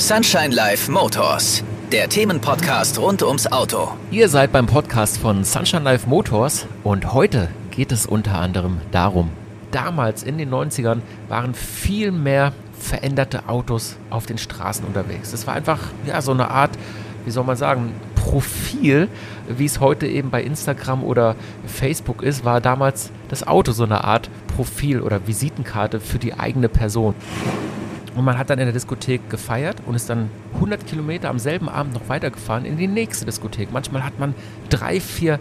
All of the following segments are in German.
Sunshine Life Motors, der Themenpodcast rund ums Auto. Ihr seid beim Podcast von Sunshine Life Motors und heute geht es unter anderem darum, damals in den 90ern waren viel mehr veränderte Autos auf den Straßen unterwegs. Es war einfach ja so eine Art, wie soll man sagen, Profil, wie es heute eben bei Instagram oder Facebook ist, war damals das Auto so eine Art Profil oder Visitenkarte für die eigene Person. Und man hat dann in der Diskothek gefeiert und ist dann 100 Kilometer am selben Abend noch weitergefahren in die nächste Diskothek. Manchmal hat man drei, vier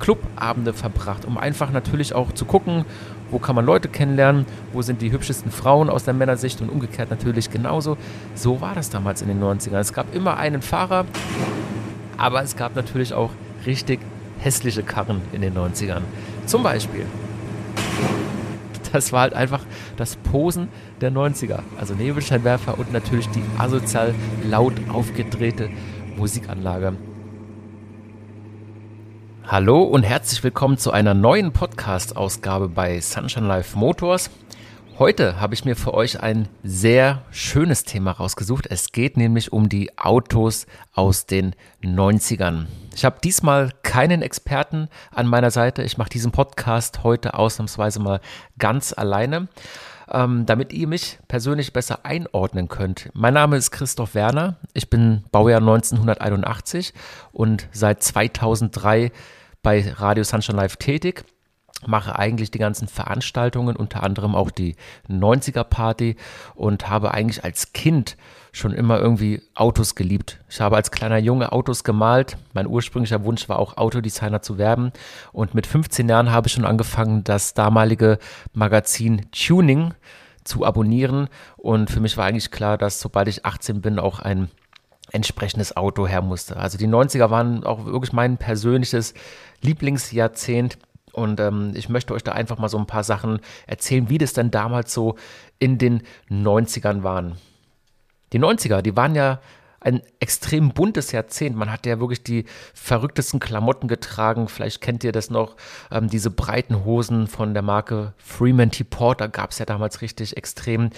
Clubabende verbracht, um einfach natürlich auch zu gucken, wo kann man Leute kennenlernen, wo sind die hübschesten Frauen aus der Männersicht und umgekehrt natürlich genauso. So war das damals in den 90ern. Es gab immer einen Fahrer, aber es gab natürlich auch richtig hässliche Karren in den 90ern. Zum Beispiel das war halt einfach das Posen der 90er. Also Nebelscheinwerfer und natürlich die asozial laut aufgedrehte Musikanlage. Hallo und herzlich willkommen zu einer neuen Podcast-Ausgabe bei Sunshine Life Motors. Heute habe ich mir für euch ein sehr schönes Thema rausgesucht. Es geht nämlich um die Autos aus den 90ern. Ich habe diesmal keinen Experten an meiner Seite. Ich mache diesen Podcast heute ausnahmsweise mal ganz alleine, ähm, damit ihr mich persönlich besser einordnen könnt. Mein Name ist Christoph Werner. Ich bin Baujahr 1981 und seit 2003 bei Radio Sunshine Live tätig mache eigentlich die ganzen Veranstaltungen, unter anderem auch die 90er Party und habe eigentlich als Kind schon immer irgendwie Autos geliebt. Ich habe als kleiner Junge Autos gemalt. Mein ursprünglicher Wunsch war auch Autodesigner zu werden und mit 15 Jahren habe ich schon angefangen, das damalige Magazin Tuning zu abonnieren und für mich war eigentlich klar, dass sobald ich 18 bin auch ein entsprechendes Auto her musste. Also die 90er waren auch wirklich mein persönliches Lieblingsjahrzehnt und ähm, ich möchte euch da einfach mal so ein paar Sachen erzählen, wie das denn damals so in den 90ern waren. Die 90er, die waren ja ein extrem buntes Jahrzehnt. Man hat ja wirklich die verrücktesten Klamotten getragen. Vielleicht kennt ihr das noch. Ähm, diese breiten Hosen von der Marke Freeman T. Porter gab es ja damals richtig extrem.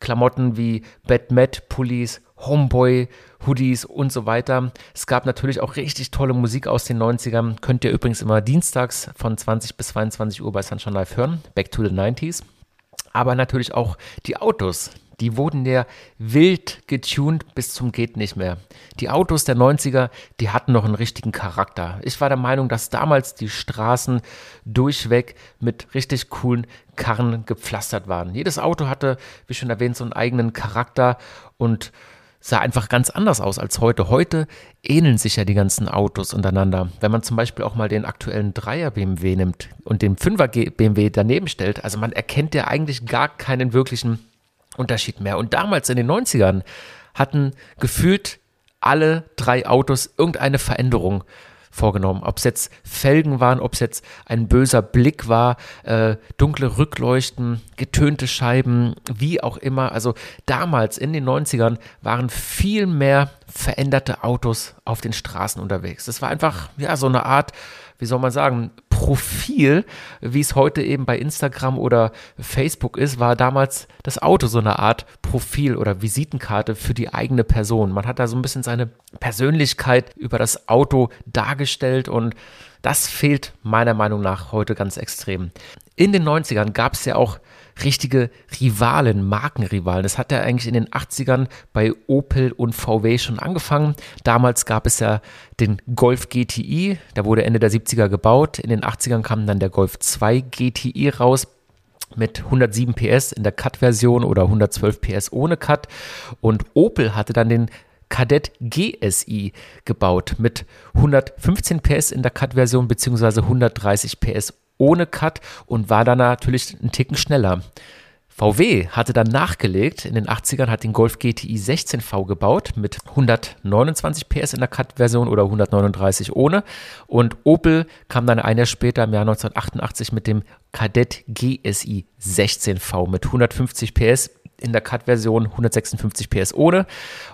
Klamotten wie Bad Matt Pullis, Homeboy, Hoodies und so weiter. Es gab natürlich auch richtig tolle Musik aus den 90ern. Könnt ihr übrigens immer dienstags von 20 bis 22 Uhr bei Sunshine Live hören. Back to the 90s. Aber natürlich auch die Autos. Die wurden ja wild getuned bis zum geht nicht mehr. Die Autos der 90er, die hatten noch einen richtigen Charakter. Ich war der Meinung, dass damals die Straßen durchweg mit richtig coolen Karren gepflastert waren. Jedes Auto hatte, wie schon erwähnt, so einen eigenen Charakter und sah einfach ganz anders aus als heute. Heute ähneln sich ja die ganzen Autos untereinander. Wenn man zum Beispiel auch mal den aktuellen 3er BMW nimmt und den 5er BMW daneben stellt, also man erkennt ja eigentlich gar keinen wirklichen Unterschied mehr. Und damals in den 90ern hatten gefühlt alle drei Autos irgendeine Veränderung vorgenommen. Ob es jetzt Felgen waren, ob es jetzt ein böser Blick war, äh, dunkle Rückleuchten, getönte Scheiben, wie auch immer. Also damals in den 90ern waren viel mehr veränderte Autos auf den Straßen unterwegs. Das war einfach, ja, so eine Art, wie soll man sagen, Profil, wie es heute eben bei Instagram oder Facebook ist, war damals das Auto so eine Art Profil oder Visitenkarte für die eigene Person. Man hat da so ein bisschen seine Persönlichkeit über das Auto dargestellt und das fehlt meiner Meinung nach heute ganz extrem. In den 90ern gab es ja auch richtige Rivalen, Markenrivalen. Das hat ja eigentlich in den 80ern bei Opel und VW schon angefangen. Damals gab es ja den Golf GTI, der wurde Ende der 70er gebaut. In den 80ern kam dann der Golf 2 GTI raus mit 107 PS in der Cut-Version oder 112 PS ohne Cut. Und Opel hatte dann den Kadett GSI gebaut mit 115 PS in der Cut-Version bzw. 130 PS ohne Cut und war dann natürlich einen Ticken schneller. VW hatte dann nachgelegt, in den 80ern hat den Golf GTI 16V gebaut mit 129 PS in der Cut-Version oder 139 ohne. Und Opel kam dann ein Jahr später im Jahr 1988 mit dem Kadett GSI 16V mit 150 PS in der Cut-Version 156 PS ohne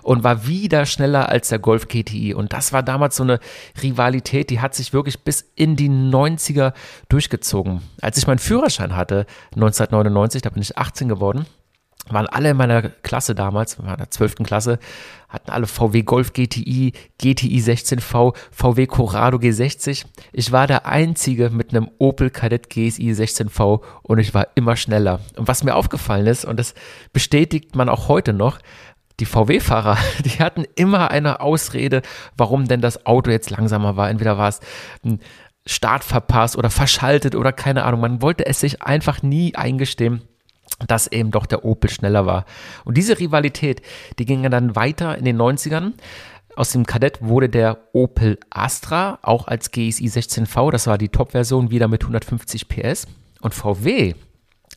und war wieder schneller als der Golf GTI. Und das war damals so eine Rivalität, die hat sich wirklich bis in die 90er durchgezogen. Als ich meinen Führerschein hatte, 1999, da bin ich 18 geworden, waren alle in meiner Klasse damals, in meiner 12. Klasse, hatten alle VW Golf GTI, GTI 16V, VW Corrado G60. Ich war der Einzige mit einem Opel Kadett GSI 16V und ich war immer schneller. Und was mir aufgefallen ist, und das bestätigt man auch heute noch, die VW-Fahrer, die hatten immer eine Ausrede, warum denn das Auto jetzt langsamer war. Entweder war es ein Start verpasst oder verschaltet oder keine Ahnung. Man wollte es sich einfach nie eingestehen dass eben doch der Opel schneller war. Und diese Rivalität, die ging dann weiter in den 90ern. Aus dem Kadett wurde der Opel Astra, auch als GSI 16V, das war die Top-Version, wieder mit 150 PS. Und VW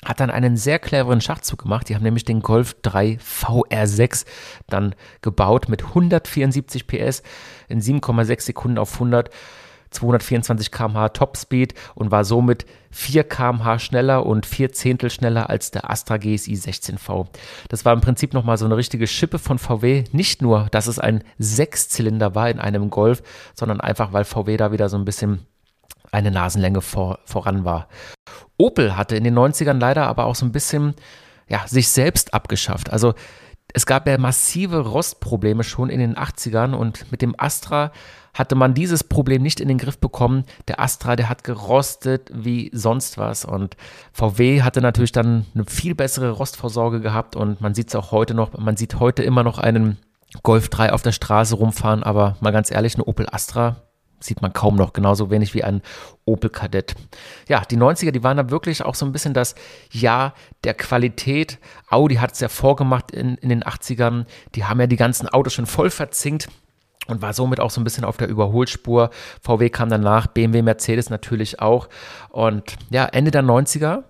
hat dann einen sehr cleveren Schachzug gemacht. Die haben nämlich den Golf 3 VR6 dann gebaut mit 174 PS in 7,6 Sekunden auf 100 224 km/h Topspeed und war somit 4 km/h schneller und 4 Zehntel schneller als der Astra GSI 16V. Das war im Prinzip nochmal so eine richtige Schippe von VW. Nicht nur, dass es ein Sechszylinder war in einem Golf, sondern einfach, weil VW da wieder so ein bisschen eine Nasenlänge vor, voran war. Opel hatte in den 90ern leider aber auch so ein bisschen ja, sich selbst abgeschafft. Also es gab ja massive Rostprobleme schon in den 80ern und mit dem Astra hatte man dieses Problem nicht in den Griff bekommen. Der Astra, der hat gerostet wie sonst was und VW hatte natürlich dann eine viel bessere Rostvorsorge gehabt und man sieht es auch heute noch, man sieht heute immer noch einen Golf 3 auf der Straße rumfahren, aber mal ganz ehrlich, eine Opel Astra sieht man kaum noch, genauso wenig wie ein Opel Kadett. Ja, die 90er, die waren da wirklich auch so ein bisschen das Jahr der Qualität. Audi hat es ja vorgemacht in, in den 80ern. Die haben ja die ganzen Autos schon voll verzinkt und war somit auch so ein bisschen auf der Überholspur. VW kam danach, BMW, Mercedes natürlich auch. Und ja, Ende der 90er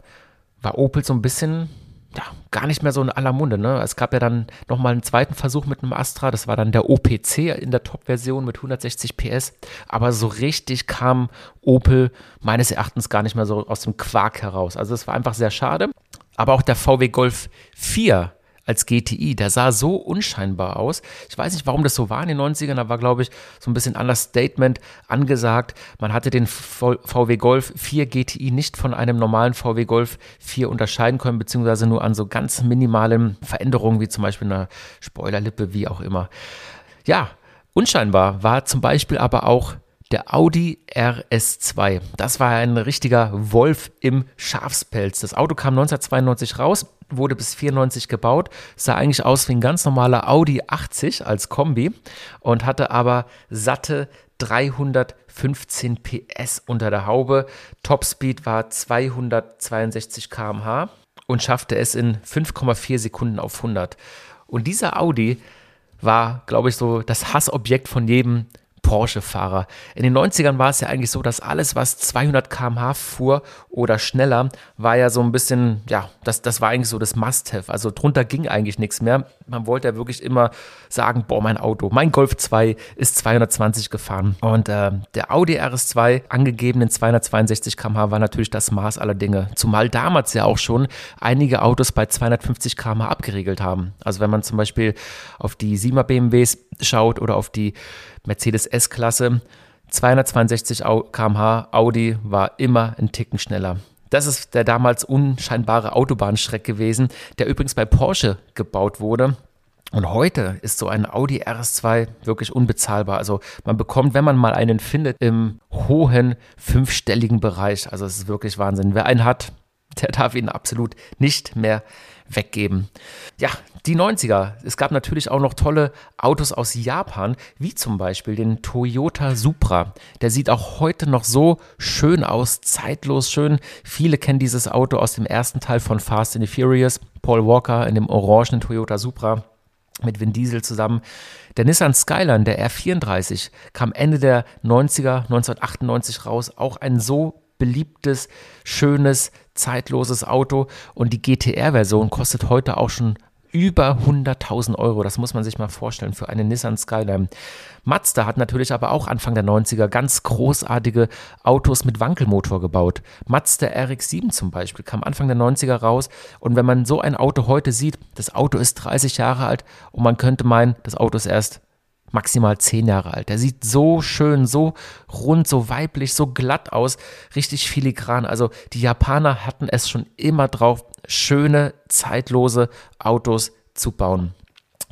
war Opel so ein bisschen ja, gar nicht mehr so in aller Munde. Ne? Es gab ja dann nochmal einen zweiten Versuch mit einem Astra, das war dann der OPC in der Top-Version mit 160 PS. Aber so richtig kam Opel meines Erachtens gar nicht mehr so aus dem Quark heraus. Also es war einfach sehr schade. Aber auch der VW Golf 4 als GTI. Der sah so unscheinbar aus. Ich weiß nicht, warum das so war in den 90ern. Da war, glaube ich, so ein bisschen Understatement angesagt. Man hatte den VW Golf 4 GTI nicht von einem normalen VW Golf 4 unterscheiden können, beziehungsweise nur an so ganz minimalen Veränderungen, wie zum Beispiel einer Spoilerlippe, wie auch immer. Ja, unscheinbar war zum Beispiel aber auch der Audi RS2. Das war ein richtiger Wolf im Schafspelz. Das Auto kam 1992 raus, wurde bis 94 gebaut, sah eigentlich aus wie ein ganz normaler Audi 80 als Kombi und hatte aber satte 315 PS unter der Haube. Topspeed war 262 km/h und schaffte es in 5,4 Sekunden auf 100. Und dieser Audi war, glaube ich, so das Hassobjekt von jedem Porsche-Fahrer. In den 90ern war es ja eigentlich so, dass alles, was 200 km/h fuhr oder schneller, war ja so ein bisschen, ja, das, das war eigentlich so das Must-Have. Also drunter ging eigentlich nichts mehr. Man wollte ja wirklich immer sagen, boah, mein Auto, mein Golf 2 ist 220 gefahren. Und äh, der Audi RS2, angegebenen 262 km/h, war natürlich das Maß aller Dinge. Zumal damals ja auch schon einige Autos bei 250 km/h abgeregelt haben. Also wenn man zum Beispiel auf die 7er BMWs schaut oder auf die Mercedes S-Klasse. 262 km/h Audi war immer ein Ticken schneller. Das ist der damals unscheinbare Autobahnschreck gewesen, der übrigens bei Porsche gebaut wurde. Und heute ist so ein Audi RS2 wirklich unbezahlbar. Also man bekommt, wenn man mal einen findet, im hohen fünfstelligen Bereich. Also es ist wirklich Wahnsinn. Wer einen hat, der darf ihn absolut nicht mehr weggeben. Ja, die 90er. Es gab natürlich auch noch tolle Autos aus Japan, wie zum Beispiel den Toyota Supra. Der sieht auch heute noch so schön aus, zeitlos schön. Viele kennen dieses Auto aus dem ersten Teil von Fast and the Furious. Paul Walker in dem orangenen Toyota Supra mit Vin Diesel zusammen. Der Nissan Skyline, der R34, kam Ende der 90er, 1998 raus. Auch ein so beliebtes, schönes, zeitloses Auto. Und die GTR-Version kostet heute auch schon über 100.000 Euro. Das muss man sich mal vorstellen für eine Nissan Skyline. Mazda hat natürlich aber auch Anfang der 90er ganz großartige Autos mit Wankelmotor gebaut. Mazda RX-7 zum Beispiel kam Anfang der 90er raus. Und wenn man so ein Auto heute sieht, das Auto ist 30 Jahre alt und man könnte meinen, das Auto ist erst maximal zehn Jahre alt. Der sieht so schön, so rund, so weiblich, so glatt aus, richtig filigran. Also die Japaner hatten es schon immer drauf, schöne, zeitlose Autos zu bauen.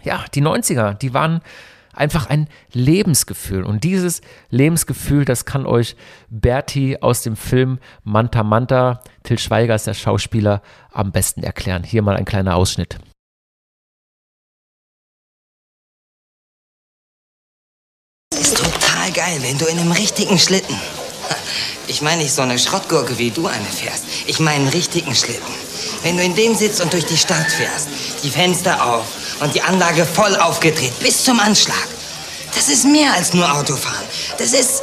Ja, die 90er, die waren einfach ein Lebensgefühl. Und dieses Lebensgefühl, das kann euch Berti aus dem Film Manta Manta, Till Schweiger ist der Schauspieler, am besten erklären. Hier mal ein kleiner Ausschnitt. Ist total geil, wenn du in einem richtigen Schlitten. Ich meine nicht so eine Schrottgurke, wie du eine fährst. Ich meine einen richtigen Schlitten. Wenn du in dem sitzt und durch die Stadt fährst, die Fenster auf und die Anlage voll aufgedreht, bis zum Anschlag. Das ist mehr als nur Autofahren. Das ist,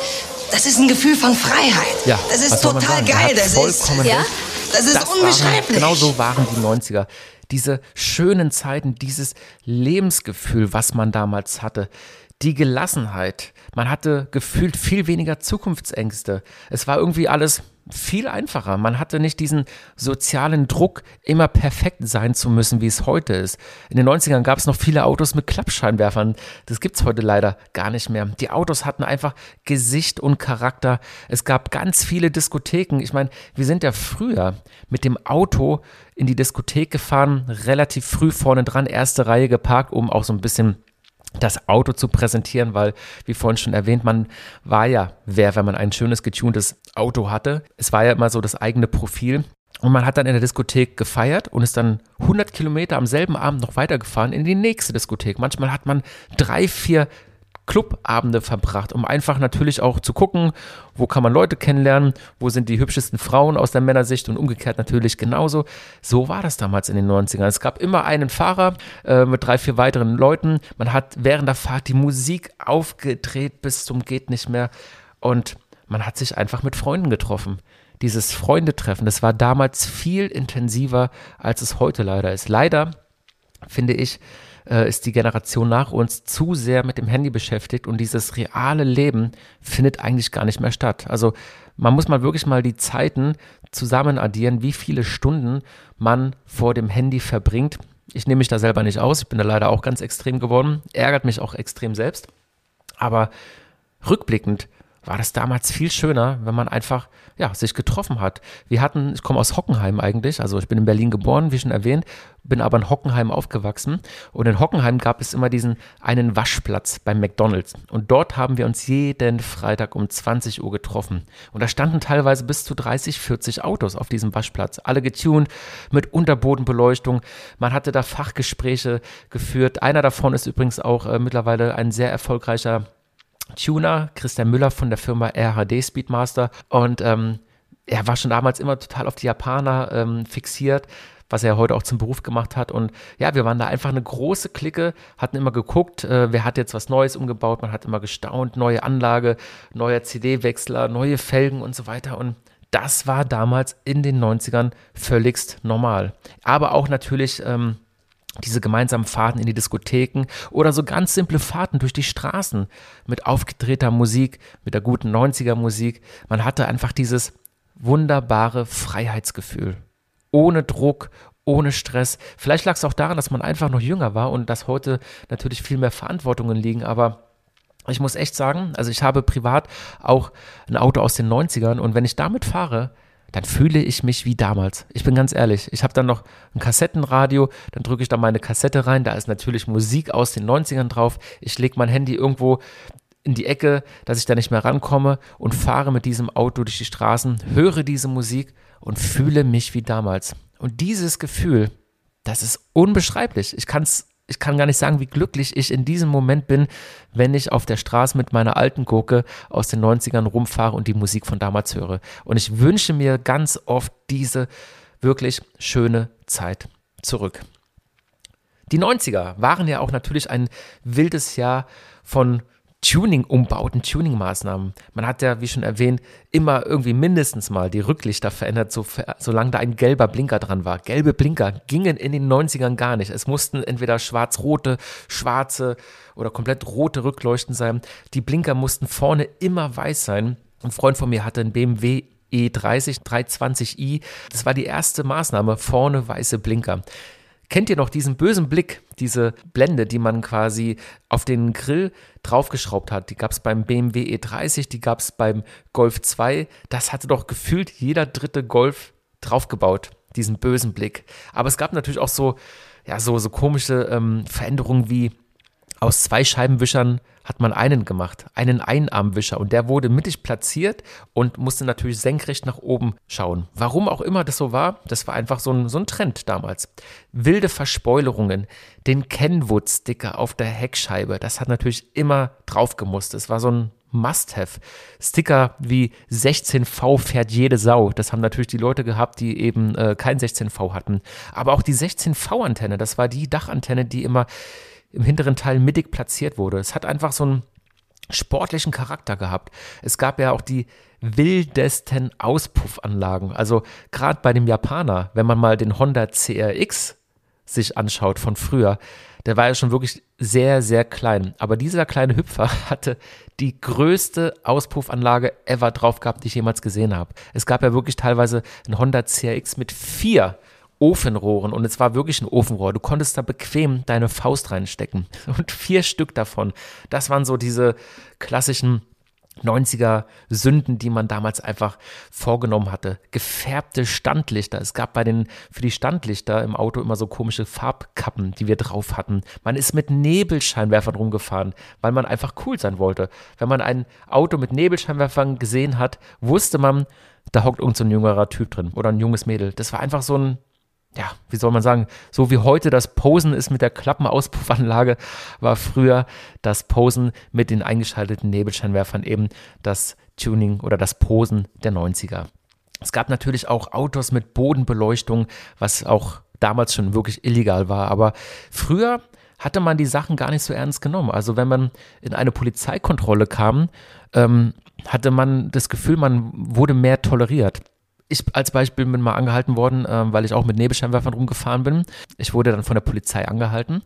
das ist ein Gefühl von Freiheit. Ja, das ist total geil. Das ist, ja? das ist das unbeschreiblich. Waren, genau so waren die 90er. Diese schönen Zeiten, dieses Lebensgefühl, was man damals hatte die Gelassenheit. Man hatte gefühlt viel weniger Zukunftsängste. Es war irgendwie alles viel einfacher. Man hatte nicht diesen sozialen Druck, immer perfekt sein zu müssen, wie es heute ist. In den 90ern gab es noch viele Autos mit Klappscheinwerfern. Das gibt es heute leider gar nicht mehr. Die Autos hatten einfach Gesicht und Charakter. Es gab ganz viele Diskotheken. Ich meine, wir sind ja früher mit dem Auto in die Diskothek gefahren, relativ früh vorne dran, erste Reihe geparkt, um auch so ein bisschen das Auto zu präsentieren, weil, wie vorhin schon erwähnt, man war ja wer, wenn man ein schönes, getuntes Auto hatte. Es war ja immer so das eigene Profil. Und man hat dann in der Diskothek gefeiert und ist dann 100 Kilometer am selben Abend noch weitergefahren in die nächste Diskothek. Manchmal hat man drei, vier Clubabende verbracht, um einfach natürlich auch zu gucken, wo kann man Leute kennenlernen, wo sind die hübschesten Frauen aus der Männersicht und umgekehrt natürlich genauso. So war das damals in den 90ern. Es gab immer einen Fahrer äh, mit drei, vier weiteren Leuten. Man hat während der Fahrt die Musik aufgedreht bis zum geht nicht mehr und man hat sich einfach mit Freunden getroffen. Dieses Freundetreffen, das war damals viel intensiver, als es heute leider ist. Leider finde ich, äh, ist die Generation nach uns zu sehr mit dem Handy beschäftigt und dieses reale Leben findet eigentlich gar nicht mehr statt. Also man muss mal wirklich mal die Zeiten zusammen addieren, wie viele Stunden man vor dem Handy verbringt. Ich nehme mich da selber nicht aus, ich bin da leider auch ganz extrem geworden, ärgert mich auch extrem selbst. Aber rückblickend war das damals viel schöner, wenn man einfach ja, sich getroffen hat. Wir hatten, ich komme aus Hockenheim eigentlich, also ich bin in Berlin geboren, wie schon erwähnt, bin aber in Hockenheim aufgewachsen und in Hockenheim gab es immer diesen einen Waschplatz beim McDonald's und dort haben wir uns jeden Freitag um 20 Uhr getroffen und da standen teilweise bis zu 30, 40 Autos auf diesem Waschplatz, alle getuned mit Unterbodenbeleuchtung. Man hatte da Fachgespräche geführt. Einer davon ist übrigens auch äh, mittlerweile ein sehr erfolgreicher Tuner, Christian Müller von der Firma RHD Speedmaster. Und ähm, er war schon damals immer total auf die Japaner ähm, fixiert, was er heute auch zum Beruf gemacht hat. Und ja, wir waren da einfach eine große Clique, hatten immer geguckt, äh, wer hat jetzt was Neues umgebaut. Man hat immer gestaunt, neue Anlage, neuer CD-Wechsler, neue Felgen und so weiter. Und das war damals in den 90ern völligst normal. Aber auch natürlich ähm, diese gemeinsamen Fahrten in die Diskotheken oder so ganz simple Fahrten durch die Straßen mit aufgedrehter Musik, mit der guten 90er Musik. Man hatte einfach dieses wunderbare Freiheitsgefühl. Ohne Druck, ohne Stress. Vielleicht lag es auch daran, dass man einfach noch jünger war und dass heute natürlich viel mehr Verantwortungen liegen, aber ich muss echt sagen, also ich habe privat auch ein Auto aus den 90ern und wenn ich damit fahre, dann fühle ich mich wie damals. Ich bin ganz ehrlich. Ich habe dann noch ein Kassettenradio, dann drücke ich da meine Kassette rein, da ist natürlich Musik aus den 90ern drauf. Ich lege mein Handy irgendwo in die Ecke, dass ich da nicht mehr rankomme und fahre mit diesem Auto durch die Straßen, höre diese Musik und fühle mich wie damals. Und dieses Gefühl, das ist unbeschreiblich. Ich kann es ich kann gar nicht sagen, wie glücklich ich in diesem Moment bin, wenn ich auf der Straße mit meiner alten Gurke aus den 90ern rumfahre und die Musik von damals höre. Und ich wünsche mir ganz oft diese wirklich schöne Zeit zurück. Die 90er waren ja auch natürlich ein wildes Jahr von Tuning-Umbauten, Tuning-Maßnahmen. Man hat ja, wie schon erwähnt, immer irgendwie mindestens mal die Rücklichter verändert, so, solange da ein gelber Blinker dran war. Gelbe Blinker gingen in den 90ern gar nicht. Es mussten entweder schwarz-rote, schwarze oder komplett rote Rückleuchten sein. Die Blinker mussten vorne immer weiß sein. Ein Freund von mir hatte einen BMW E30 320i. Das war die erste Maßnahme, vorne weiße Blinker. Kennt ihr noch diesen bösen Blick, diese Blende, die man quasi auf den Grill draufgeschraubt hat? Die gab es beim BMW E30, die gab es beim Golf 2. Das hatte doch gefühlt jeder dritte Golf draufgebaut, diesen bösen Blick. Aber es gab natürlich auch so, ja, so, so komische ähm, Veränderungen wie aus zwei Scheibenwischern hat man einen gemacht, einen Einarmwischer und der wurde mittig platziert und musste natürlich senkrecht nach oben schauen. Warum auch immer das so war, das war einfach so ein, so ein Trend damals. Wilde Verspoilerungen, den Kenwood-Sticker auf der Heckscheibe, das hat natürlich immer drauf gemusst. Es war so ein Must-Have. Sticker wie 16V fährt jede Sau. Das haben natürlich die Leute gehabt, die eben äh, kein 16V hatten. Aber auch die 16V-Antenne, das war die Dachantenne, die immer im hinteren Teil mittig platziert wurde. Es hat einfach so einen sportlichen Charakter gehabt. Es gab ja auch die wildesten Auspuffanlagen. Also gerade bei dem Japaner, wenn man mal den Honda CRX sich anschaut von früher, der war ja schon wirklich sehr, sehr klein. Aber dieser kleine Hüpfer hatte die größte Auspuffanlage ever drauf gehabt, die ich jemals gesehen habe. Es gab ja wirklich teilweise einen Honda CRX mit vier Ofenrohren und es war wirklich ein Ofenrohr. Du konntest da bequem deine Faust reinstecken und vier Stück davon. Das waren so diese klassischen 90er Sünden, die man damals einfach vorgenommen hatte. Gefärbte Standlichter. Es gab bei den, für die Standlichter im Auto immer so komische Farbkappen, die wir drauf hatten. Man ist mit Nebelscheinwerfern rumgefahren, weil man einfach cool sein wollte. Wenn man ein Auto mit Nebelscheinwerfern gesehen hat, wusste man, da hockt irgendein so jüngerer Typ drin oder ein junges Mädel. Das war einfach so ein, ja, wie soll man sagen, so wie heute das Posen ist mit der Klappenauspuffanlage, war früher das Posen mit den eingeschalteten Nebelscheinwerfern eben das Tuning oder das Posen der 90er. Es gab natürlich auch Autos mit Bodenbeleuchtung, was auch damals schon wirklich illegal war, aber früher hatte man die Sachen gar nicht so ernst genommen. Also wenn man in eine Polizeikontrolle kam, ähm, hatte man das Gefühl, man wurde mehr toleriert ich als Beispiel bin mal angehalten worden, äh, weil ich auch mit Nebelscheinwerfern rumgefahren bin. Ich wurde dann von der Polizei angehalten.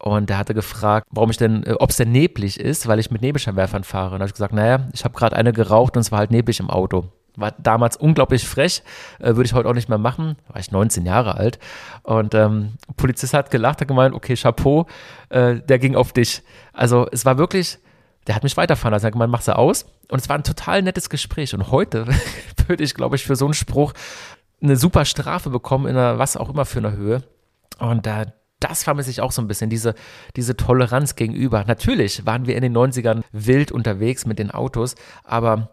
Und der hatte gefragt, warum ich denn, äh, ob es denn neblig ist, weil ich mit Nebelscheinwerfern fahre. Und da habe ich gesagt, naja, ich habe gerade eine geraucht und es war halt neblig im Auto. War damals unglaublich frech, äh, würde ich heute auch nicht mehr machen. War ich 19 Jahre alt. Und ähm, Polizist hat gelacht, hat gemeint, okay, Chapeau, äh, der ging auf dich. Also es war wirklich, der hat mich weiterfahren lassen. Er hat gemeint, mach sie aus. Und es war ein total nettes Gespräch. Und heute würde ich, glaube ich, für so einen Spruch eine super Strafe bekommen, in einer, was auch immer für eine Höhe. Und da, das vermisse ich auch so ein bisschen, diese, diese Toleranz gegenüber. Natürlich waren wir in den 90ern wild unterwegs mit den Autos, aber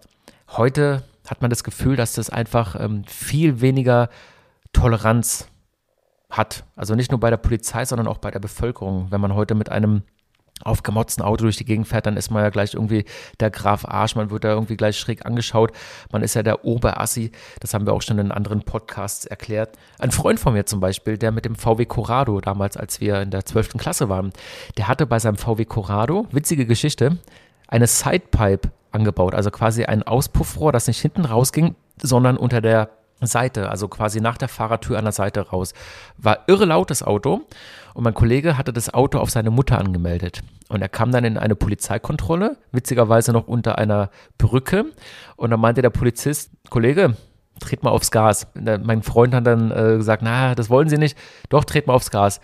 heute hat man das Gefühl, dass das einfach ähm, viel weniger Toleranz hat. Also nicht nur bei der Polizei, sondern auch bei der Bevölkerung. Wenn man heute mit einem aufgemotzten Auto durch die Gegend fährt, dann ist man ja gleich irgendwie der Graf Arsch, man wird da irgendwie gleich schräg angeschaut, man ist ja der Oberassi, das haben wir auch schon in anderen Podcasts erklärt. Ein Freund von mir zum Beispiel, der mit dem VW Corrado damals, als wir in der 12. Klasse waren, der hatte bei seinem VW Corrado, witzige Geschichte, eine Sidepipe angebaut, also quasi ein Auspuffrohr, das nicht hinten rausging, sondern unter der Seite, also quasi nach der Fahrertür an der Seite raus. War irre lautes Auto und mein Kollege hatte das Auto auf seine Mutter angemeldet. Und er kam dann in eine Polizeikontrolle, witzigerweise noch unter einer Brücke. Und dann meinte der Polizist, Kollege, tret mal aufs Gas. Mein Freund hat dann äh, gesagt, na, das wollen Sie nicht. Doch, tret mal aufs Gas.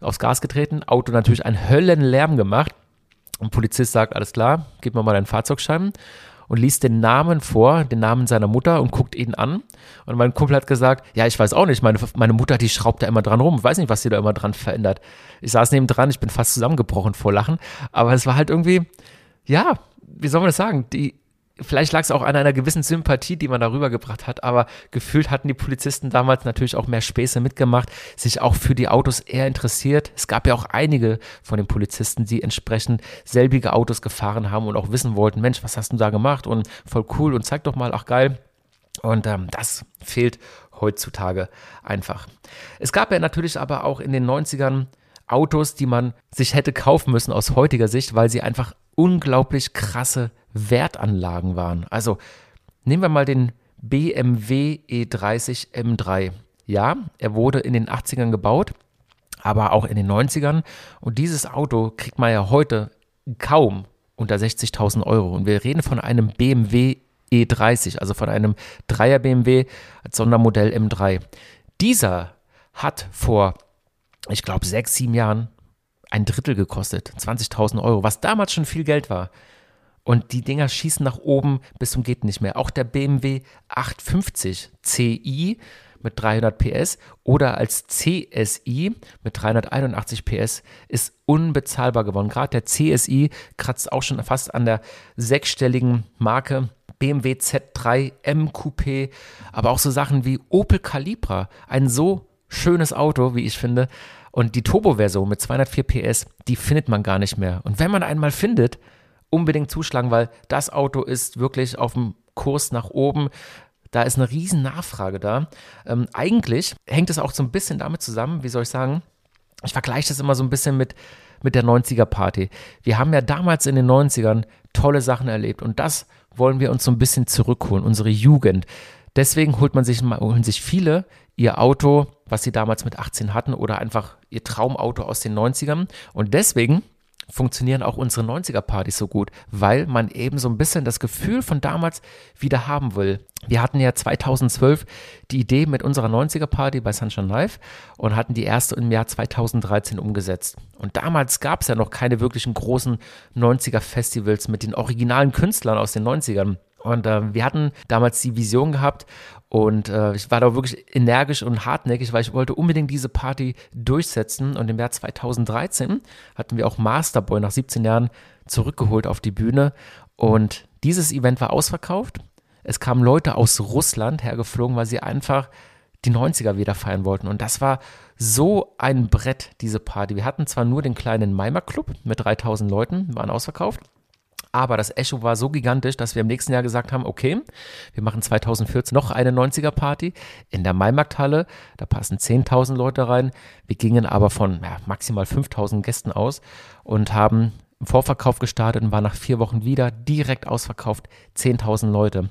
Aufs Gas getreten, Auto natürlich einen Höllenlärm gemacht. Und Polizist sagt, alles klar, gib mir mal deinen Fahrzeugschein und liest den Namen vor, den Namen seiner Mutter und guckt ihn an. Und mein Kumpel hat gesagt, ja, ich weiß auch nicht, meine, meine Mutter, die schraubt da immer dran rum, ich weiß nicht, was sie da immer dran verändert. Ich saß neben dran, ich bin fast zusammengebrochen vor Lachen, aber es war halt irgendwie, ja, wie soll man das sagen, die, Vielleicht lag es auch an einer gewissen Sympathie, die man darüber gebracht hat, aber gefühlt hatten die Polizisten damals natürlich auch mehr Späße mitgemacht, sich auch für die Autos eher interessiert. Es gab ja auch einige von den Polizisten, die entsprechend selbige Autos gefahren haben und auch wissen wollten, Mensch, was hast du da gemacht und voll cool und zeig doch mal, ach geil. Und ähm, das fehlt heutzutage einfach. Es gab ja natürlich aber auch in den 90ern Autos, die man sich hätte kaufen müssen aus heutiger Sicht, weil sie einfach unglaublich krasse Wertanlagen waren. Also nehmen wir mal den BMW E30 M3. Ja, er wurde in den 80ern gebaut, aber auch in den 90ern. Und dieses Auto kriegt man ja heute kaum unter 60.000 Euro. Und wir reden von einem BMW E30, also von einem Dreier BMW als Sondermodell M3. Dieser hat vor ich glaube, sechs, sieben Jahren ein Drittel gekostet. 20.000 Euro, was damals schon viel Geld war. Und die Dinger schießen nach oben bis zum geht nicht mehr. Auch der BMW 850 Ci mit 300 PS oder als CSI mit 381 PS ist unbezahlbar geworden. Gerade der CSI kratzt auch schon fast an der sechsstelligen Marke. BMW Z3 M Coupé, aber auch so Sachen wie Opel Calibra, ein so schönes Auto, wie ich finde. Und die Turbo-Version mit 204 PS, die findet man gar nicht mehr. Und wenn man einmal findet, unbedingt zuschlagen, weil das Auto ist wirklich auf dem Kurs nach oben. Da ist eine riesen Nachfrage da. Ähm, eigentlich hängt es auch so ein bisschen damit zusammen, wie soll ich sagen, ich vergleiche das immer so ein bisschen mit, mit der 90er Party. Wir haben ja damals in den 90ern tolle Sachen erlebt und das wollen wir uns so ein bisschen zurückholen, unsere Jugend. Deswegen holt man sich, holen sich viele ihr Auto, was sie damals mit 18 hatten oder einfach ihr Traumauto aus den 90ern und deswegen funktionieren auch unsere 90er-Partys so gut, weil man eben so ein bisschen das Gefühl von damals wieder haben will. Wir hatten ja 2012 die Idee mit unserer 90er-Party bei Sunshine Live und hatten die erste im Jahr 2013 umgesetzt. Und damals gab es ja noch keine wirklichen großen 90er-Festivals mit den originalen Künstlern aus den 90ern. Und äh, wir hatten damals die Vision gehabt und äh, ich war da wirklich energisch und hartnäckig, weil ich wollte unbedingt diese Party durchsetzen. Und im Jahr 2013 hatten wir auch Masterboy nach 17 Jahren zurückgeholt auf die Bühne. Und dieses Event war ausverkauft. Es kamen Leute aus Russland hergeflogen, weil sie einfach die 90er wieder feiern wollten. Und das war so ein Brett, diese Party. Wir hatten zwar nur den kleinen Maimer Club mit 3000 Leuten, waren ausverkauft. Aber das Echo war so gigantisch, dass wir im nächsten Jahr gesagt haben, okay, wir machen 2014 noch eine 90er-Party in der Maimarkthalle. Da passen 10.000 Leute rein. Wir gingen aber von ja, maximal 5.000 Gästen aus und haben im Vorverkauf gestartet und waren nach vier Wochen wieder direkt ausverkauft 10.000 Leute.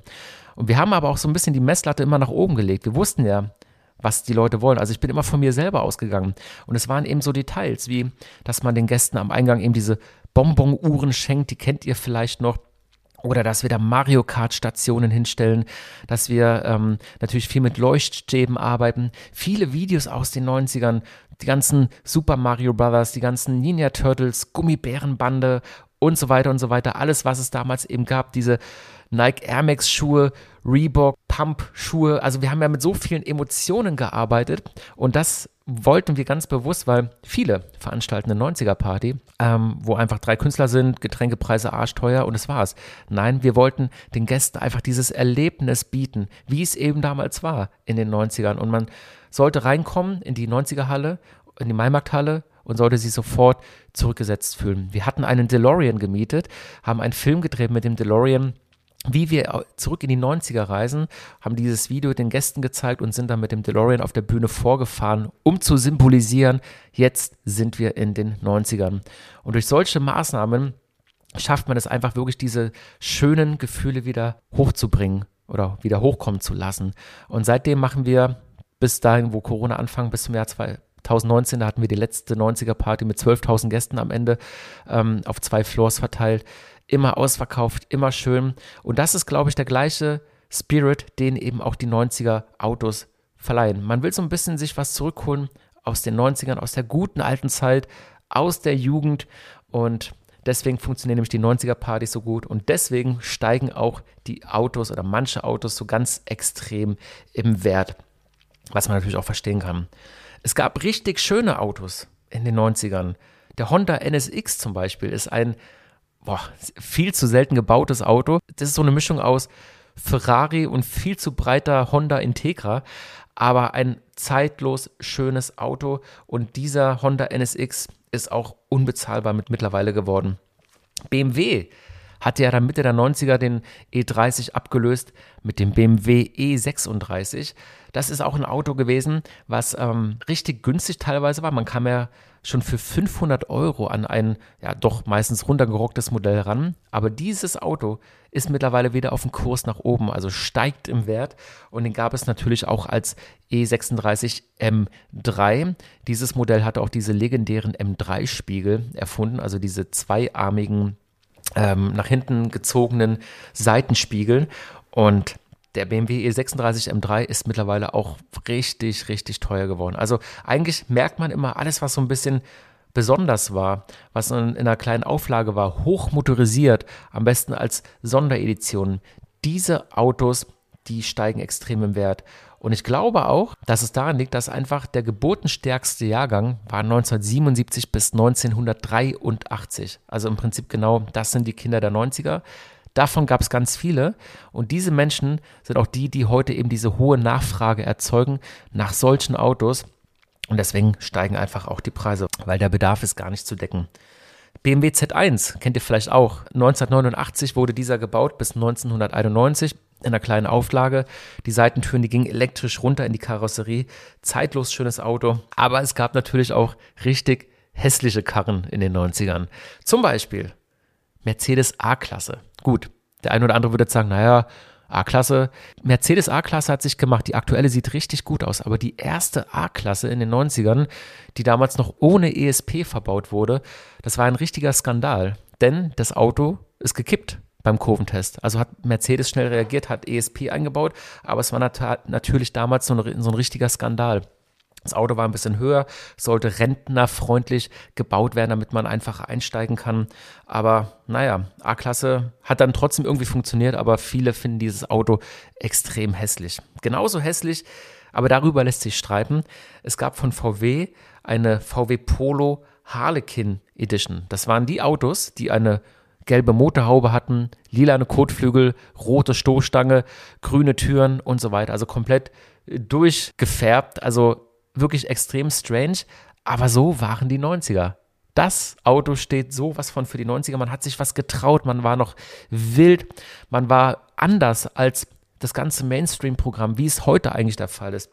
Und wir haben aber auch so ein bisschen die Messlatte immer nach oben gelegt. Wir wussten ja, was die Leute wollen. Also ich bin immer von mir selber ausgegangen. Und es waren eben so Details, wie dass man den Gästen am Eingang eben diese Bonbon-Uhren schenkt, die kennt ihr vielleicht noch. Oder dass wir da Mario Kart-Stationen hinstellen, dass wir ähm, natürlich viel mit Leuchtstäben arbeiten. Viele Videos aus den 90ern, die ganzen Super Mario Brothers, die ganzen Ninja Turtles, Gummibärenbande und so weiter und so weiter. Alles, was es damals eben gab, diese Nike Air Max Schuhe, Reebok Pump Schuhe. Also wir haben ja mit so vielen Emotionen gearbeitet und das wollten wir ganz bewusst, weil viele veranstalten eine 90er-Party, ähm, wo einfach drei Künstler sind, Getränkepreise arschteuer und das war's. Nein, wir wollten den Gästen einfach dieses Erlebnis bieten, wie es eben damals war in den 90ern. Und man sollte reinkommen in die 90er-Halle, in die Maimarkthalle und sollte sich sofort zurückgesetzt fühlen. Wir hatten einen DeLorean gemietet, haben einen Film gedreht mit dem DeLorean wie wir zurück in die 90er reisen, haben dieses Video den Gästen gezeigt und sind dann mit dem DeLorean auf der Bühne vorgefahren, um zu symbolisieren, jetzt sind wir in den 90ern. Und durch solche Maßnahmen schafft man es einfach wirklich, diese schönen Gefühle wieder hochzubringen oder wieder hochkommen zu lassen. Und seitdem machen wir bis dahin, wo Corona anfang, bis zum Jahr 2019, da hatten wir die letzte 90er-Party mit 12.000 Gästen am Ende ähm, auf zwei Floors verteilt immer ausverkauft, immer schön. Und das ist, glaube ich, der gleiche Spirit, den eben auch die 90er Autos verleihen. Man will so ein bisschen sich was zurückholen aus den 90ern, aus der guten alten Zeit, aus der Jugend und deswegen funktionieren nämlich die 90er Partys so gut und deswegen steigen auch die Autos oder manche Autos so ganz extrem im Wert, was man natürlich auch verstehen kann. Es gab richtig schöne Autos in den 90ern. Der Honda NSX zum Beispiel ist ein boah, viel zu selten gebautes Auto. Das ist so eine Mischung aus Ferrari und viel zu breiter Honda Integra, aber ein zeitlos schönes Auto und dieser Honda NSX ist auch unbezahlbar mit mittlerweile geworden. BMW hatte ja dann Mitte der 90er den E30 abgelöst mit dem BMW E36. Das ist auch ein Auto gewesen, was ähm, richtig günstig teilweise war. Man kam ja schon für 500 Euro an ein, ja doch meistens runtergerocktes Modell ran. Aber dieses Auto ist mittlerweile wieder auf dem Kurs nach oben, also steigt im Wert. Und den gab es natürlich auch als E36 M3. Dieses Modell hatte auch diese legendären M3-Spiegel erfunden, also diese zweiarmigen, ähm, nach hinten gezogenen Seitenspiegel. Und der BMW E36 M3 ist mittlerweile auch richtig, richtig teuer geworden. Also eigentlich merkt man immer alles, was so ein bisschen besonders war, was in, einer kleinen Auflage war, hochmotorisiert, am besten als Sonderedition. Diese Autos, die steigen extrem im Wert. Und ich glaube auch, dass es daran liegt, dass einfach der geburtenstärkste Jahrgang war 1977 bis 1983. Also im Prinzip genau, das sind die Kinder der 90er. Davon gab es ganz viele. Und diese Menschen sind auch die, die heute eben diese hohe Nachfrage erzeugen nach solchen Autos. Und deswegen steigen einfach auch die Preise, weil der Bedarf ist gar nicht zu decken. BMW Z1 kennt ihr vielleicht auch. 1989 wurde dieser gebaut bis 1991 in einer kleinen Auflage. Die Seitentüren, die gingen elektrisch runter in die Karosserie. Zeitlos schönes Auto. Aber es gab natürlich auch richtig hässliche Karren in den 90ern. Zum Beispiel Mercedes A-Klasse. Gut, der eine oder andere würde jetzt sagen, naja, A-Klasse. Mercedes A-Klasse hat sich gemacht. Die aktuelle sieht richtig gut aus. Aber die erste A-Klasse in den 90ern, die damals noch ohne ESP verbaut wurde, das war ein richtiger Skandal. Denn das Auto ist gekippt beim Kurventest. Also hat Mercedes schnell reagiert, hat ESP eingebaut, aber es war nat natürlich damals so ein, so ein richtiger Skandal. Das Auto war ein bisschen höher, sollte rentnerfreundlich gebaut werden, damit man einfach einsteigen kann. Aber naja, A-Klasse hat dann trotzdem irgendwie funktioniert, aber viele finden dieses Auto extrem hässlich. Genauso hässlich, aber darüber lässt sich streiten. Es gab von VW eine VW Polo Harlequin Edition. Das waren die Autos, die eine gelbe Motorhaube hatten, lilane Kotflügel, rote Stoßstange, grüne Türen und so weiter. Also komplett durchgefärbt. Also wirklich extrem strange, aber so waren die 90er. Das Auto steht so was von für die 90er. Man hat sich was getraut, man war noch wild, man war anders als das ganze Mainstream-Programm, wie es heute eigentlich der Fall ist.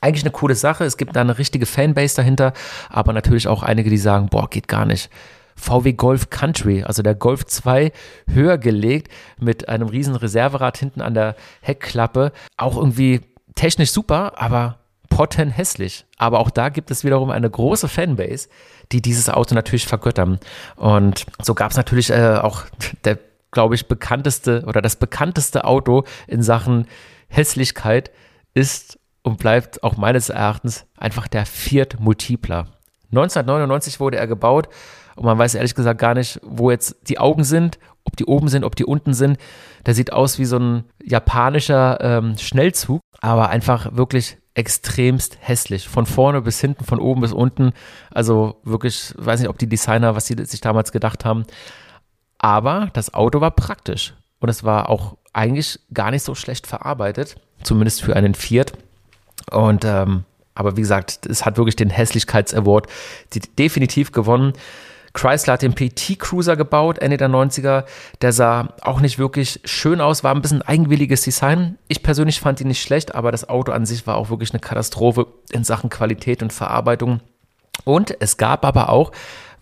Eigentlich eine coole Sache, es gibt da eine richtige Fanbase dahinter, aber natürlich auch einige, die sagen, boah, geht gar nicht. VW Golf Country, also der Golf 2 höher gelegt mit einem riesen Reserverad hinten an der Heckklappe, auch irgendwie technisch super, aber pottenhässlich. Aber auch da gibt es wiederum eine große Fanbase, die dieses Auto natürlich vergöttern. Und so gab es natürlich äh, auch der, glaube ich, bekannteste oder das bekannteste Auto in Sachen Hässlichkeit ist und bleibt auch meines Erachtens einfach der Fiat Multipla. 1999 wurde er gebaut und man weiß ehrlich gesagt gar nicht, wo jetzt die Augen sind, ob die oben sind, ob die unten sind. Der sieht aus wie so ein japanischer ähm, Schnellzug, aber einfach wirklich extremst hässlich. Von vorne bis hinten, von oben bis unten. Also wirklich, weiß nicht, ob die Designer, was sie sich damals gedacht haben. Aber das Auto war praktisch. Und es war auch eigentlich gar nicht so schlecht verarbeitet. Zumindest für einen Fiat. Und, ähm, aber wie gesagt, es hat wirklich den Hässlichkeits-Award definitiv gewonnen. Chrysler hat den PT Cruiser gebaut, Ende der 90er. Der sah auch nicht wirklich schön aus, war ein bisschen eigenwilliges Design. Ich persönlich fand ihn nicht schlecht, aber das Auto an sich war auch wirklich eine Katastrophe in Sachen Qualität und Verarbeitung. Und es gab aber auch,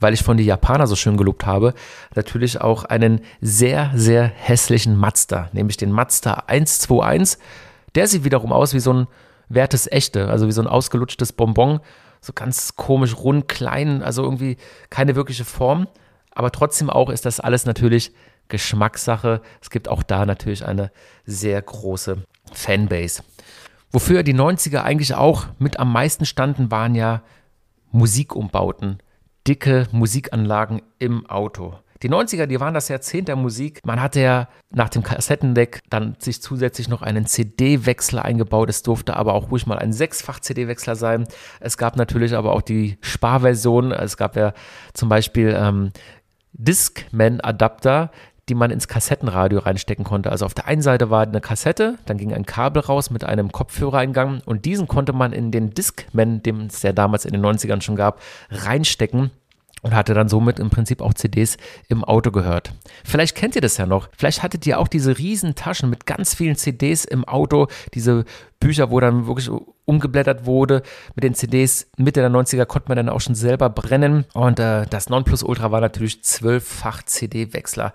weil ich von die Japaner so schön gelobt habe, natürlich auch einen sehr, sehr hässlichen Mazda, nämlich den Mazda 121. Der sieht wiederum aus wie so ein wertes Echte, also wie so ein ausgelutschtes Bonbon so ganz komisch rund, klein, also irgendwie keine wirkliche Form. Aber trotzdem auch ist das alles natürlich Geschmackssache. Es gibt auch da natürlich eine sehr große Fanbase. Wofür die 90er eigentlich auch mit am meisten standen, waren ja Musikumbauten, dicke Musikanlagen im Auto. Die 90er, die waren das Jahrzehnt der Musik. Man hatte ja nach dem Kassettendeck dann sich zusätzlich noch einen CD-Wechsler eingebaut. Es durfte aber auch ruhig mal ein Sechsfach-CD-Wechsler sein. Es gab natürlich aber auch die Sparversion. Es gab ja zum Beispiel ähm, Discman-Adapter, die man ins Kassettenradio reinstecken konnte. Also auf der einen Seite war eine Kassette, dann ging ein Kabel raus mit einem Kopfhörereingang und diesen konnte man in den Discman, den es ja damals in den 90ern schon gab, reinstecken und hatte dann somit im Prinzip auch CDs im Auto gehört. Vielleicht kennt ihr das ja noch. Vielleicht hattet ihr auch diese riesen Taschen mit ganz vielen CDs im Auto, diese Bücher, wo dann wirklich umgeblättert wurde mit den CDs. Mitte der 90er konnte man dann auch schon selber brennen. Und äh, das Nonplusultra war natürlich zwölffach CD-Wechsler,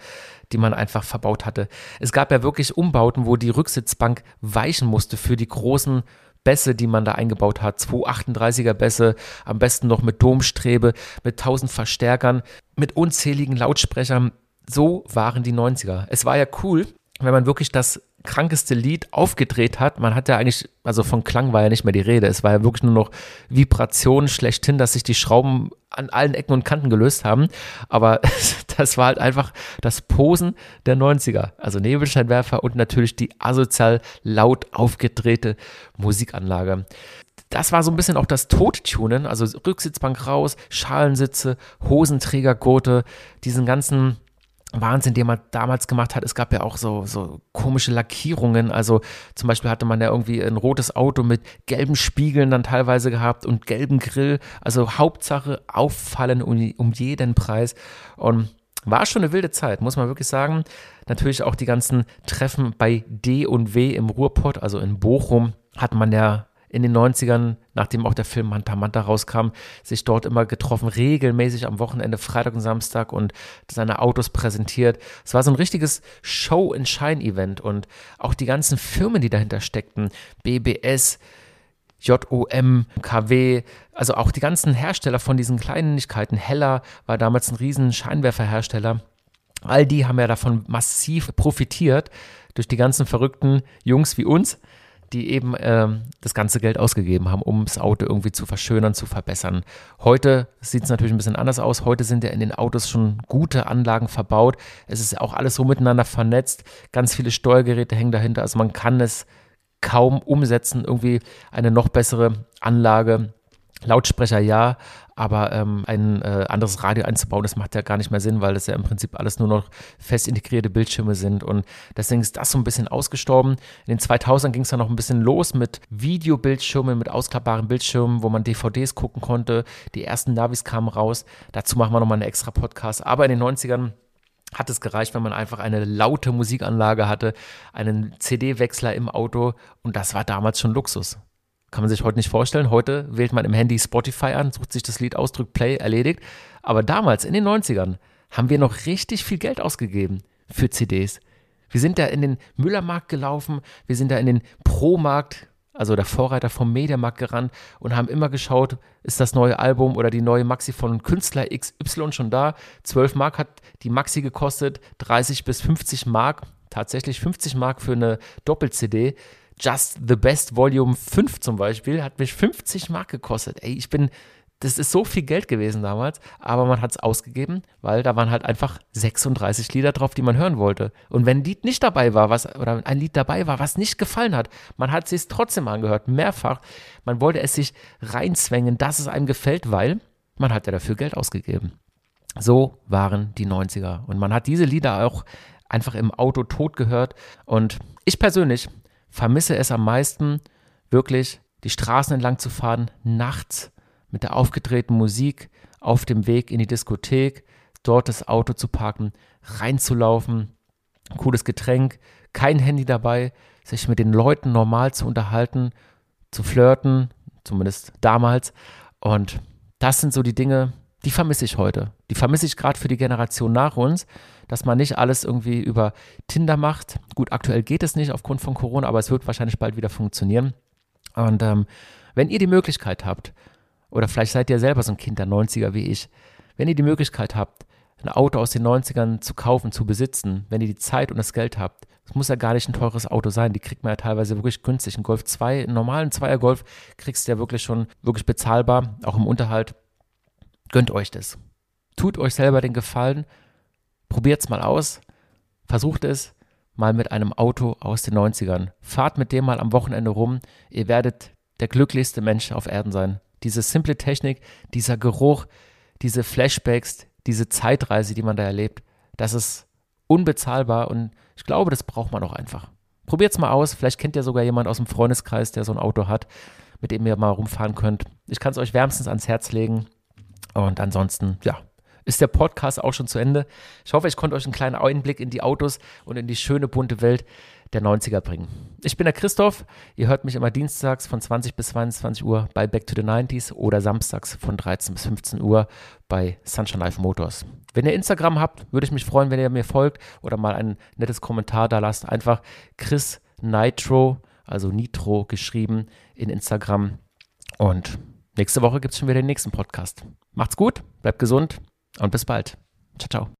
die man einfach verbaut hatte. Es gab ja wirklich Umbauten, wo die Rücksitzbank weichen musste für die großen Bässe, die man da eingebaut hat. 238er Bässe, am besten noch mit Domstrebe, mit 1000 Verstärkern, mit unzähligen Lautsprechern. So waren die 90er. Es war ja cool, wenn man wirklich das krankeste Lied aufgedreht hat. Man hat ja eigentlich, also von Klang war ja nicht mehr die Rede. Es war ja wirklich nur noch Vibration schlechthin, dass sich die Schrauben an allen Ecken und Kanten gelöst haben. Aber das war halt einfach das Posen der 90er. Also Nebelscheinwerfer und natürlich die asozial laut aufgedrehte Musikanlage. Das war so ein bisschen auch das Tottunen, also Rücksitzbank raus, Schalensitze, Hosenträgergurte, diesen ganzen Wahnsinn, den man damals gemacht hat. Es gab ja auch so, so komische Lackierungen. Also zum Beispiel hatte man ja irgendwie ein rotes Auto mit gelben Spiegeln dann teilweise gehabt und gelben Grill. Also Hauptsache auffallen um, um jeden Preis. Und war schon eine wilde Zeit, muss man wirklich sagen. Natürlich auch die ganzen Treffen bei D und W im Ruhrpott, also in Bochum, hat man ja in den 90ern, nachdem auch der Film Manta Manta rauskam, sich dort immer getroffen, regelmäßig am Wochenende, Freitag und Samstag und seine Autos präsentiert. Es war so ein richtiges Show-and-Shine-Event und auch die ganzen Firmen, die dahinter steckten, BBS, JOM, KW, also auch die ganzen Hersteller von diesen Kleinigkeiten. Heller war damals ein riesen Scheinwerferhersteller. All die haben ja davon massiv profitiert durch die ganzen verrückten Jungs wie uns, die eben äh, das ganze Geld ausgegeben haben, um das Auto irgendwie zu verschönern, zu verbessern. Heute sieht es natürlich ein bisschen anders aus. Heute sind ja in den Autos schon gute Anlagen verbaut. Es ist auch alles so miteinander vernetzt. Ganz viele Steuergeräte hängen dahinter. Also man kann es kaum umsetzen, irgendwie eine noch bessere Anlage Lautsprecher ja, aber ähm, ein äh, anderes Radio einzubauen, das macht ja gar nicht mehr Sinn, weil das ja im Prinzip alles nur noch fest integrierte Bildschirme sind und deswegen ist das so ein bisschen ausgestorben. In den 2000ern ging es dann noch ein bisschen los mit Videobildschirmen, mit ausklappbaren Bildschirmen, wo man DVDs gucken konnte. Die ersten Navis kamen raus. Dazu machen wir nochmal eine extra Podcast. Aber in den 90ern hat es gereicht, wenn man einfach eine laute Musikanlage hatte, einen CD-Wechsler im Auto und das war damals schon Luxus. Kann man sich heute nicht vorstellen. Heute wählt man im Handy Spotify an, sucht sich das Lied aus, drückt Play, erledigt. Aber damals, in den 90ern, haben wir noch richtig viel Geld ausgegeben für CDs. Wir sind da in den Müllermarkt gelaufen, wir sind da in den Pro-Markt, also der Vorreiter vom Mediamarkt gerannt und haben immer geschaut, ist das neue Album oder die neue Maxi von Künstler XY schon da. 12 Mark hat die Maxi gekostet, 30 bis 50 Mark, tatsächlich 50 Mark für eine Doppel-CD. Just the Best Volume 5 zum Beispiel hat mich 50 Mark gekostet. Ey, ich bin, das ist so viel Geld gewesen damals, aber man hat es ausgegeben, weil da waren halt einfach 36 Lieder drauf, die man hören wollte. Und wenn ein Lied nicht dabei war, was, oder ein Lied dabei war, was nicht gefallen hat, man hat es trotzdem angehört, mehrfach. Man wollte es sich reinzwängen, dass es einem gefällt, weil man hat ja dafür Geld ausgegeben. So waren die 90er. Und man hat diese Lieder auch einfach im Auto tot gehört. Und ich persönlich vermisse es am meisten, wirklich die Straßen entlang zu fahren, nachts mit der aufgedrehten Musik auf dem Weg in die Diskothek, dort das Auto zu parken, reinzulaufen, cooles Getränk, kein Handy dabei, sich mit den Leuten normal zu unterhalten, zu flirten, zumindest damals. Und das sind so die Dinge, die vermisse ich heute. Die vermisse ich gerade für die Generation nach uns, dass man nicht alles irgendwie über Tinder macht. Gut, aktuell geht es nicht aufgrund von Corona, aber es wird wahrscheinlich bald wieder funktionieren. Und ähm, wenn ihr die Möglichkeit habt, oder vielleicht seid ihr selber so ein Kind der 90er wie ich, wenn ihr die Möglichkeit habt, ein Auto aus den 90ern zu kaufen, zu besitzen, wenn ihr die Zeit und das Geld habt, es muss ja gar nicht ein teures Auto sein, die kriegt man ja teilweise wirklich günstig. Ein Golf 2, einen normalen Zweier Golf kriegst du ja wirklich schon wirklich bezahlbar, auch im Unterhalt. Gönnt euch das. Tut euch selber den Gefallen, probiert es mal aus, versucht es mal mit einem Auto aus den 90ern. Fahrt mit dem mal am Wochenende rum, ihr werdet der glücklichste Mensch auf Erden sein. Diese simple Technik, dieser Geruch, diese Flashbacks, diese Zeitreise, die man da erlebt, das ist unbezahlbar und ich glaube, das braucht man auch einfach. Probiert es mal aus, vielleicht kennt ihr sogar jemand aus dem Freundeskreis, der so ein Auto hat, mit dem ihr mal rumfahren könnt. Ich kann es euch wärmstens ans Herz legen. Und ansonsten, ja, ist der Podcast auch schon zu Ende. Ich hoffe, ich konnte euch einen kleinen Einblick in die Autos und in die schöne bunte Welt der 90er bringen. Ich bin der Christoph. Ihr hört mich immer dienstags von 20 bis 22 Uhr bei Back to the 90s oder samstags von 13 bis 15 Uhr bei Sunshine Life Motors. Wenn ihr Instagram habt, würde ich mich freuen, wenn ihr mir folgt oder mal ein nettes Kommentar da lasst. Einfach Chris Nitro, also Nitro geschrieben in Instagram. Und nächste Woche gibt es schon wieder den nächsten Podcast. Macht's gut, bleibt gesund und bis bald. Ciao, ciao.